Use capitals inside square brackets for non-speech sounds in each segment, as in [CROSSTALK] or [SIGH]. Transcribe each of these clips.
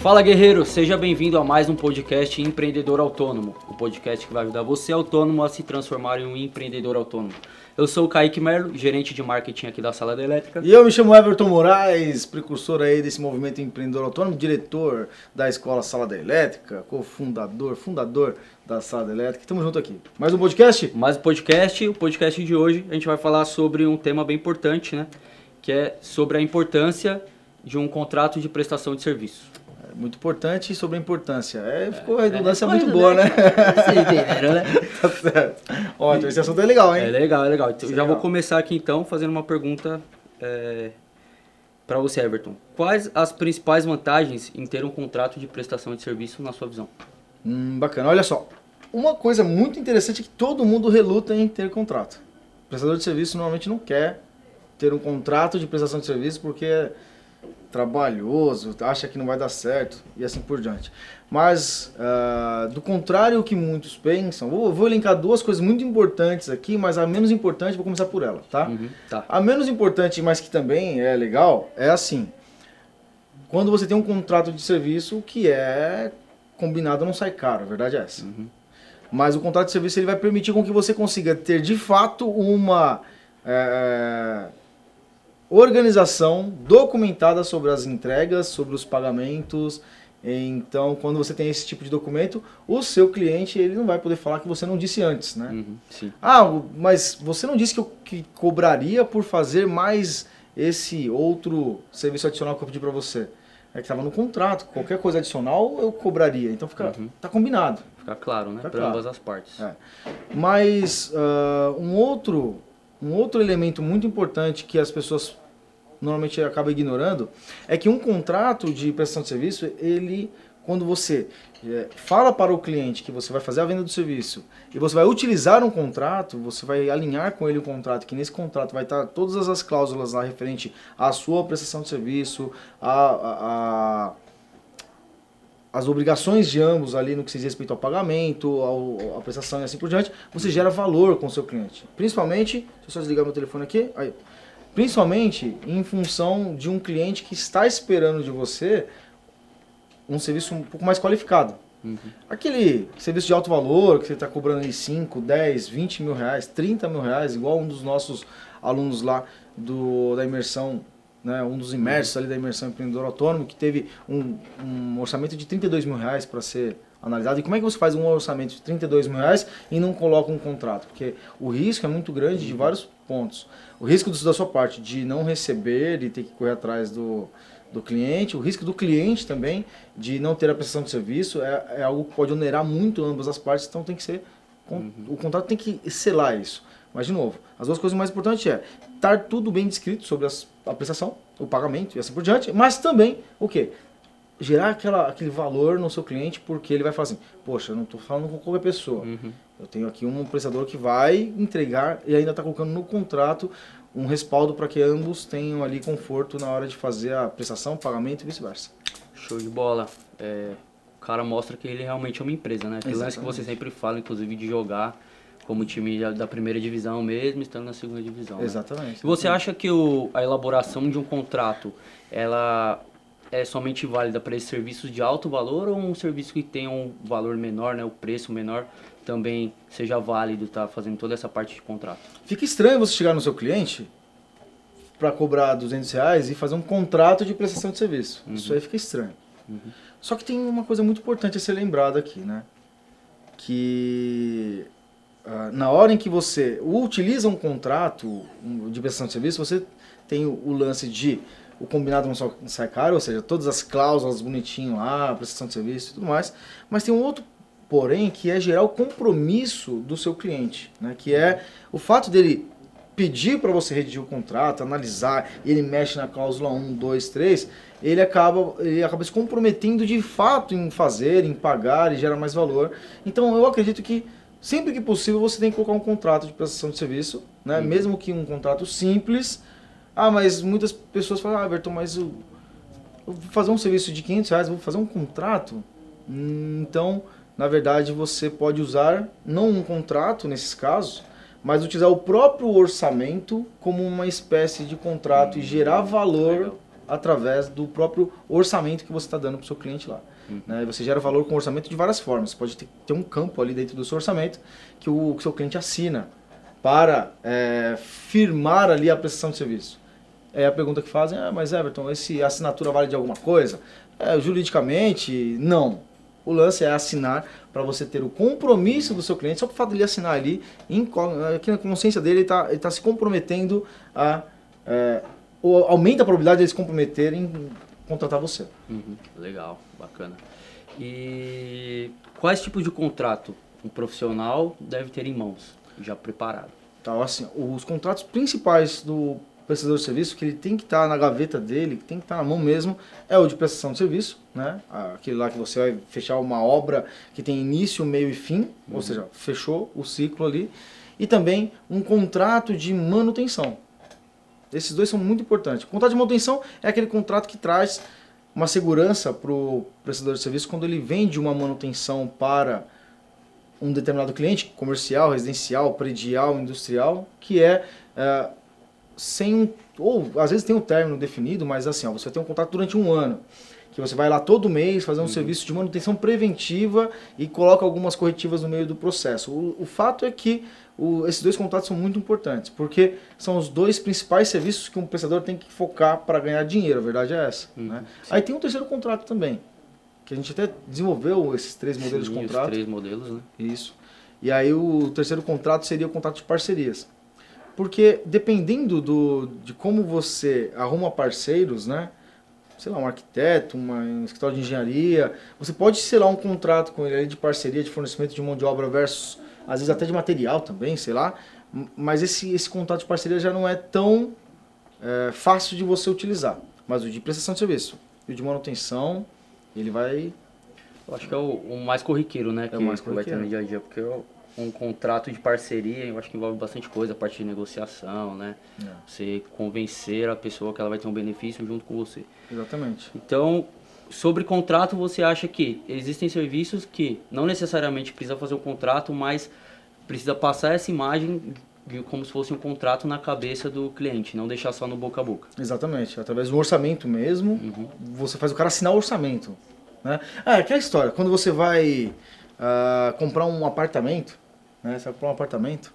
Fala guerreiro, seja bem-vindo a mais um podcast Empreendedor Autônomo, o podcast que vai ajudar você autônomo a se transformar em um empreendedor autônomo. Eu sou o Kaique Merlo, gerente de marketing aqui da Sala da Elétrica. E eu me chamo Everton Moraes, precursor aí desse movimento empreendedor autônomo, diretor da escola Sala da Elétrica, cofundador, fundador da Sala da Elétrica. Estamos junto aqui. Mais um podcast? Mais um podcast. O podcast de hoje a gente vai falar sobre um tema bem importante, né? Que é sobre a importância de um contrato de prestação de serviço. É muito importante sobre a importância. É, ficou a redundância é, muito boa, né? Vocês [LAUGHS] entenderam, né? tá certo. Ótimo, esse assunto é legal, hein? É legal, é legal. Então, já legal. vou começar aqui então fazendo uma pergunta é, para você, Everton. Quais as principais vantagens em ter um contrato de prestação de serviço na sua visão? Hum, bacana. Olha só, uma coisa muito interessante é que todo mundo reluta em ter contrato. O prestador de serviço normalmente não quer ter um contrato de prestação de serviço porque é trabalhoso, acha que não vai dar certo e assim por diante. Mas, uh, do contrário o que muitos pensam, vou, vou elencar duas coisas muito importantes aqui, mas a menos importante, vou começar por ela, tá? Uhum, tá. A menos importante, mas que também é legal, é assim. Quando você tem um contrato de serviço, que é combinado não sai caro, a verdade é essa. Uhum. Mas o contrato de serviço ele vai permitir com que você consiga ter de fato uma é, organização documentada sobre as entregas, sobre os pagamentos. Então, quando você tem esse tipo de documento, o seu cliente ele não vai poder falar que você não disse antes, né? Uhum, ah, mas você não disse que eu que cobraria por fazer mais esse outro serviço adicional que eu pedi para você. É que estava no contrato. Qualquer coisa adicional eu cobraria. Então fica uhum. tá combinado. Fica claro, né? Para claro. ambas as partes. É. Mas uh, um outro um outro elemento muito importante que as pessoas normalmente acabam ignorando é que um contrato de prestação de serviço, ele, quando você é, fala para o cliente que você vai fazer a venda do serviço e você vai utilizar um contrato, você vai alinhar com ele um contrato, que nesse contrato vai estar todas as cláusulas lá referente à sua prestação de serviço, a, a, a as obrigações de ambos ali no que se diz respeito ao pagamento, ao, à prestação e assim por diante, você gera valor com o seu cliente. Principalmente, deixa eu só desligar meu telefone aqui, aí, principalmente em função de um cliente que está esperando de você um serviço um pouco mais qualificado. Uhum. Aquele serviço de alto valor que você está cobrando aí 5, 10, 20 mil reais, 30 mil reais, igual um dos nossos alunos lá do, da imersão né, um dos imersos ali da imersão empreendedor autônomo, que teve um, um orçamento de 32 mil reais para ser analisado. E como é que você faz um orçamento de 32 mil reais e não coloca um contrato? Porque o risco é muito grande de vários pontos. O risco da sua parte de não receber e ter que correr atrás do, do cliente, o risco do cliente também de não ter a prestação de serviço é, é algo que pode onerar muito ambas as partes, então tem que ser. Uhum. O contrato tem que selar isso. Mas, de novo, as duas coisas mais importantes é estar tudo bem descrito sobre as, a prestação, o pagamento e assim por diante, mas também o quê? Gerar aquela, aquele valor no seu cliente, porque ele vai falar assim, poxa, eu não estou falando com qualquer pessoa. Uhum. Eu tenho aqui um prestador que vai entregar e ainda está colocando no contrato um respaldo para que ambos tenham ali conforto na hora de fazer a prestação, pagamento e vice-versa. Show de bola. É, o cara mostra que ele realmente é uma empresa, né? Aquele lance que você sempre fala, inclusive, de jogar como time da primeira divisão mesmo, estando na segunda divisão. Né? Exatamente. E você acha que o, a elaboração de um contrato, ela é somente válida para esses serviços de alto valor ou um serviço que tenha um valor menor, né, o preço menor, também seja válido tá fazendo toda essa parte de contrato? Fica estranho você chegar no seu cliente para cobrar 200 reais e fazer um contrato de prestação de serviço. Uhum. Isso aí fica estranho. Uhum. Só que tem uma coisa muito importante a ser lembrada aqui, né? Que ah, na hora em que você utiliza um contrato de prestação de serviço, você tem o, o lance de o combinado não sai caro, ou seja, todas as cláusulas bonitinho lá, prestação de serviço e tudo mais, mas tem um outro porém que é gerar o compromisso do seu cliente, né? que é o fato dele pedir para você redigir o contrato, analisar, ele mexe na cláusula 1, 2, 3, ele acaba, ele acaba se comprometendo de fato em fazer, em pagar e gera mais valor. Então eu acredito que sempre que possível você tem que colocar um contrato de prestação de serviço, né? Uhum. mesmo que um contrato simples. Ah, mas muitas pessoas falam, ah, Berton, mas eu, eu vou fazer um serviço de 500 reais, vou fazer um contrato? Hum, então, na verdade, você pode usar, não um contrato nesses casos, mas utilizar o próprio orçamento como uma espécie de contrato e gerar valor através do próprio orçamento que você está dando para o seu cliente lá. Uhum. Né? Você gera valor com orçamento de várias formas. Você pode ter, ter um campo ali dentro do seu orçamento que o, que o seu cliente assina para é, firmar ali a prestação de serviço. É a pergunta que fazem, ah, mas Everton, esse assinatura vale de alguma coisa? É, juridicamente, não. O lance é assinar para você ter o compromisso do seu cliente, só por fato de ele assinar ali, em, aqui na consciência dele, ele está tá se comprometendo a. É, aumenta a probabilidade de ele se comprometer em contratar você. Uhum, legal, bacana. E quais tipos de contrato um profissional deve ter em mãos, já preparado? Então, assim, os contratos principais do prestador de serviço, que ele tem que estar tá na gaveta dele, que tem que estar tá na mão mesmo, é o de prestação de serviço, né? Aquele lá que você vai fechar uma obra que tem início, meio e fim, uhum. ou seja, fechou o ciclo ali. E também um contrato de manutenção. Esses dois são muito importantes. O contrato de manutenção é aquele contrato que traz uma segurança para o prestador de serviço quando ele vende uma manutenção para um determinado cliente, comercial, residencial, predial, industrial, que é, é sem um, ou às vezes tem um término definido, mas assim, ó, você ter um contrato durante um ano, que você vai lá todo mês fazer um uhum. serviço de manutenção preventiva e coloca algumas corretivas no meio do processo. O, o fato é que o, esses dois contratos são muito importantes, porque são os dois principais serviços que um prestador tem que focar para ganhar dinheiro, a verdade é essa. Uhum. Né? Aí tem um terceiro contrato também, que a gente até desenvolveu esses três modelos Sim, de contrato. Os três modelos, né? Isso. E aí o terceiro contrato seria o contrato de parcerias. Porque dependendo do, de como você arruma parceiros, né? Sei lá, um arquiteto, uma, um escritório de engenharia, você pode selar um contrato com ele de parceria, de fornecimento de mão de obra versus, às vezes até de material também, sei lá. Mas esse, esse contrato de parceria já não é tão é, fácil de você utilizar. Mas o de prestação de serviço e o de manutenção, ele vai... Eu acho que é o, o mais corriqueiro, né? É o mais corriqueiro. vai ter no dia a dia, porque eu um contrato de parceria, eu acho que envolve bastante coisa, a parte de negociação, né? É. Você convencer a pessoa que ela vai ter um benefício junto com você. Exatamente. Então, sobre contrato, você acha que existem serviços que não necessariamente precisa fazer um contrato, mas precisa passar essa imagem de como se fosse um contrato na cabeça do cliente, não deixar só no boca a boca. Exatamente. Através do orçamento mesmo, uhum. você faz o cara assinar o orçamento. Né? Ah, é aquela história, quando você vai uh, comprar um apartamento, né? Você vai comprar um apartamento,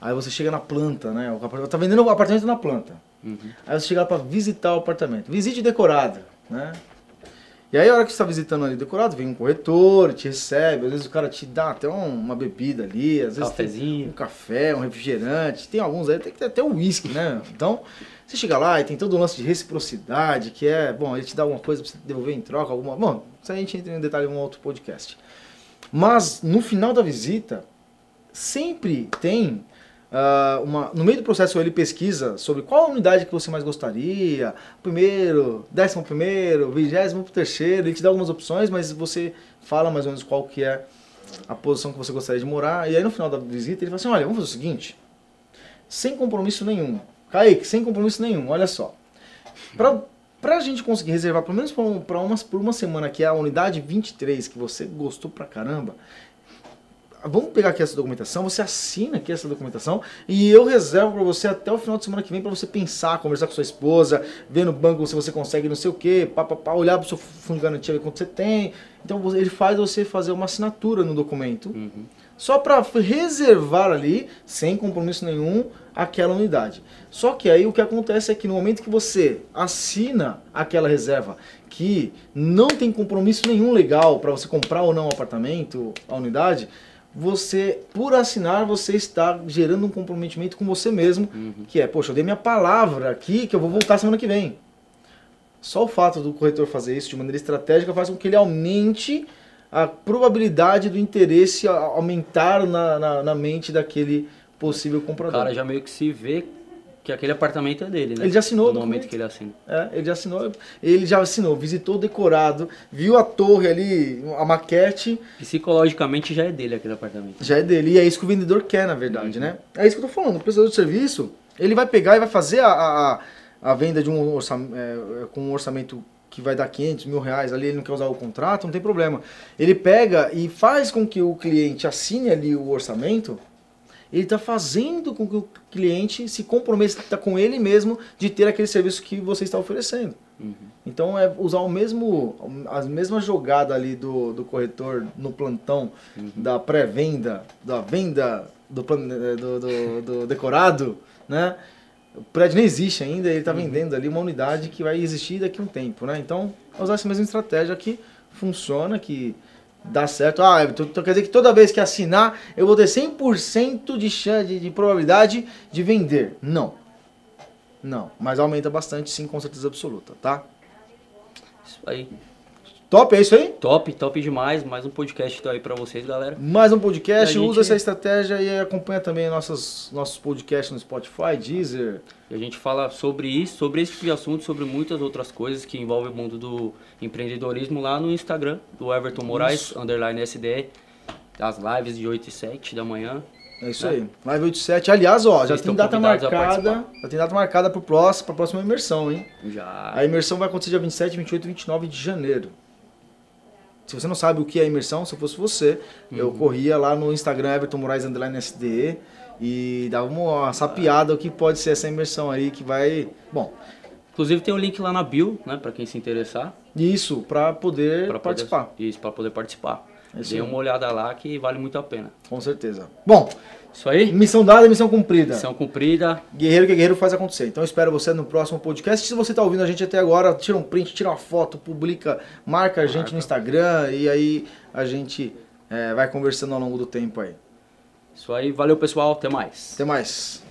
aí você chega na planta, né? O tá vendendo o apartamento na planta. Uhum. Aí você chega lá para visitar o apartamento. Visite decorado, né? E aí a hora que você está visitando ali decorado, vem um corretor, te recebe, às vezes o cara te dá até uma bebida ali, às vezes um café, um refrigerante, tem alguns aí, tem que ter até um uísque, né? Então, você chega lá e tem todo o lance de reciprocidade, que é, bom, ele te dá alguma coisa para você devolver em troca, alguma. Bom, isso aí a gente entra em detalhe em um outro podcast. Mas no final da visita, sempre tem uh, uma. No meio do processo ele pesquisa sobre qual unidade que você mais gostaria, primeiro, décimo primeiro, vigésimo terceiro, ele te dá algumas opções, mas você fala mais ou menos qual que é a posição que você gostaria de morar. E aí no final da visita ele fala assim, olha, vamos fazer o seguinte, sem compromisso nenhum. Kaique, sem compromisso nenhum, olha só. Pra, pra gente conseguir reservar pelo menos por, pra uma, por uma semana, que é a unidade 23, que você gostou pra caramba, vamos pegar aqui essa documentação, você assina aqui essa documentação e eu reservo para você até o final de semana que vem para você pensar, conversar com sua esposa, ver no banco se você consegue não sei o que, olhar para o seu fundo de garantia, ver quanto você tem. Então ele faz você fazer uma assinatura no documento, uhum. só para reservar ali, sem compromisso nenhum, aquela unidade. Só que aí o que acontece é que no momento que você assina aquela reserva, que não tem compromisso nenhum legal para você comprar ou não o apartamento, a unidade, você, por assinar, você está gerando um comprometimento com você mesmo, uhum. que é, poxa, eu dei minha palavra aqui que eu vou voltar semana que vem. Só o fato do corretor fazer isso de maneira estratégica faz com que ele aumente a probabilidade do interesse aumentar na, na, na mente daquele possível comprador. O cara já meio que se vê que aquele apartamento é dele, né? Ele já assinou. No momento que ele assina. É, ele já assinou. Ele já assinou, visitou o decorado, viu a torre ali, a maquete. Psicologicamente já é dele aquele apartamento. Já é dele. E é isso que o vendedor quer, na verdade, uhum. né? É isso que eu tô falando. O prestador de serviço, ele vai pegar e vai fazer a, a, a venda de um orçamento, é, com um orçamento que vai dar 500 mil reais ali, ele não quer usar o contrato, não tem problema. Ele pega e faz com que o cliente assine ali o orçamento ele está fazendo com que o cliente se comprometa com ele mesmo de ter aquele serviço que você está oferecendo. Uhum. Então é usar o mesmo, a mesma jogada ali do, do corretor no plantão, Uhum. da pré-venda, da venda do, plan- do, do- do decorado, né? O prédio não existe ainda, ele Uhum. está vendendo ali uma unidade que vai existir daqui a um tempo, né? Então, usar essa mesma estratégia que funciona, que dá certo. Ah, então quer dizer que toda vez que assinar, eu vou ter 100% de chance, de, de probabilidade de vender. Não. Não, mas aumenta bastante sim, com certeza absoluta, tá? Isso aí. Top, é isso aí? Top, top demais. Mais um podcast aí pra vocês, galera. Mais um podcast, gente- usa essa estratégia e acompanha também nossos, nossos podcasts no Spotify, Deezer. E a gente fala sobre isso, sobre esse tipo assunto, sobre muitas outras coisas que envolvem o mundo do empreendedorismo lá no Instagram, do Everton Moraes, Isso. underline SDE. As lives de 8 e 7 da manhã. É isso Né? aí. Live 87. Aliás, ó, já Vocês tem data marcada. Já tem data marcada pro próximo, pra próxima imersão, hein? Já. A imersão vai acontecer dia 27, 28 e 29 de janeiro. Se você não sabe o que é imersão, se eu fosse você, eu Uhum. corria lá no Instagram Everton Moraes Underline SDE e dava uma sapiada o que pode ser essa imersão aí que vai. Bom, Inclusive tem o link lá na bio, né, pra quem se interessar. isso, pra poder poder- participar. Isso, pra poder participar. É isso Dê uma olhada lá que vale muito a pena. Com certeza. Bom, Isso aí. missão dada, missão cumprida. Missão cumprida. Guerreiro que guerreiro faz acontecer. Então espero você no próximo podcast. Se você está ouvindo a gente até agora, tira um print, tira uma foto, publica, marca a gente Marca. no Instagram e aí a gente é, vai conversando ao longo do tempo aí. Isso aí. Valeu, pessoal. Até mais. Até mais.